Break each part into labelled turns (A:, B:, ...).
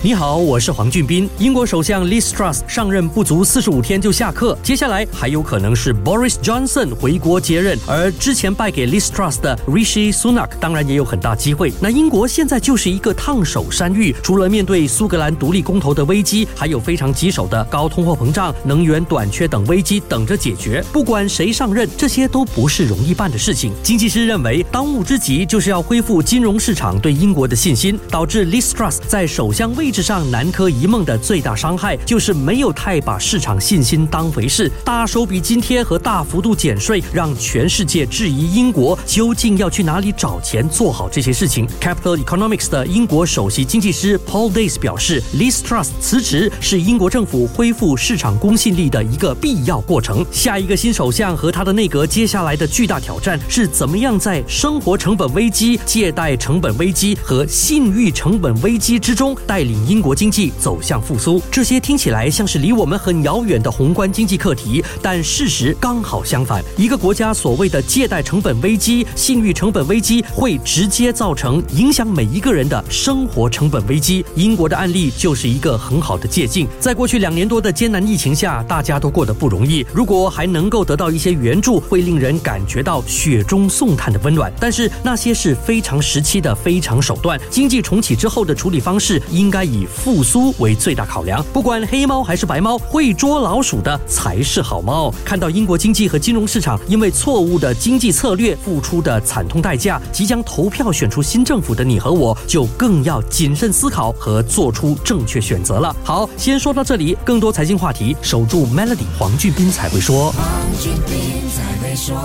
A: 你好，我是黄俊斌。英国首相 Liz Truss 上任不足四十五天就下课，接下来还有可能是 Boris Johnson 回国接任，而之前败给 Liz Truss 的 Rishi Sunak 当然也有很大机会。那英国现在就是一个烫手山芋，除了面对苏格兰独立公投的危机，还有非常棘手的高通货膨胀、能源短缺等危机等着解决。不管谁上任，这些都不是容易办的事情。经济师认为，当务之急就是要恢复金融市场对英国的信心，导致 Liz Truss 在首相位。位置上南柯一梦的最大伤害就是没有太把市场信心当回事，大手笔津贴和大幅度减税，让全世界质疑英国究竟要去哪里找钱做好这些事情。Capital Economics 的英国首席经济师 Paul Days 表示，Liz Truss 辞职是英国政府恢复市场公信力的一个必要过程。下一个新首相和他的内阁接下来的巨大挑战是怎么样在生活成本危机、借贷成本危机和信誉成本危机之中带领。英国经济走向复苏，这些听起来像是离我们很遥远的宏观经济课题，但事实刚好相反。一个国家所谓的借贷成本危机、信誉成本危机，会直接造成影响每一个人的生活成本危机。英国的案例就是一个很好的借鉴。在过去两年多的艰难疫情下，大家都过得不容易。如果还能够得到一些援助，会令人感觉到雪中送炭的温暖。但是那些是非常时期的非常手段，经济重启之后的处理方式应该。以复苏为最大考量，不管黑猫还是白猫，会捉老鼠的才是好猫。看到英国经济和金融市场因为错误的经济策略付出的惨痛代价，即将投票选出新政府的你和我，就更要谨慎思考和做出正确选择了。好，先说到这里，更多财经话题，守住 Melody，黄俊斌才会说。
B: 黄俊斌才会说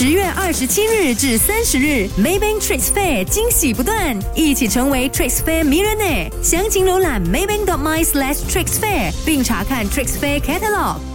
B: 十月二十七日至三十日，Maybank Trade Fair 惊喜不断，一起成为 Trade Fair 迷人呢。详情浏览 maybank.my/slash trade fair，并查看 Trade Fair Catalog。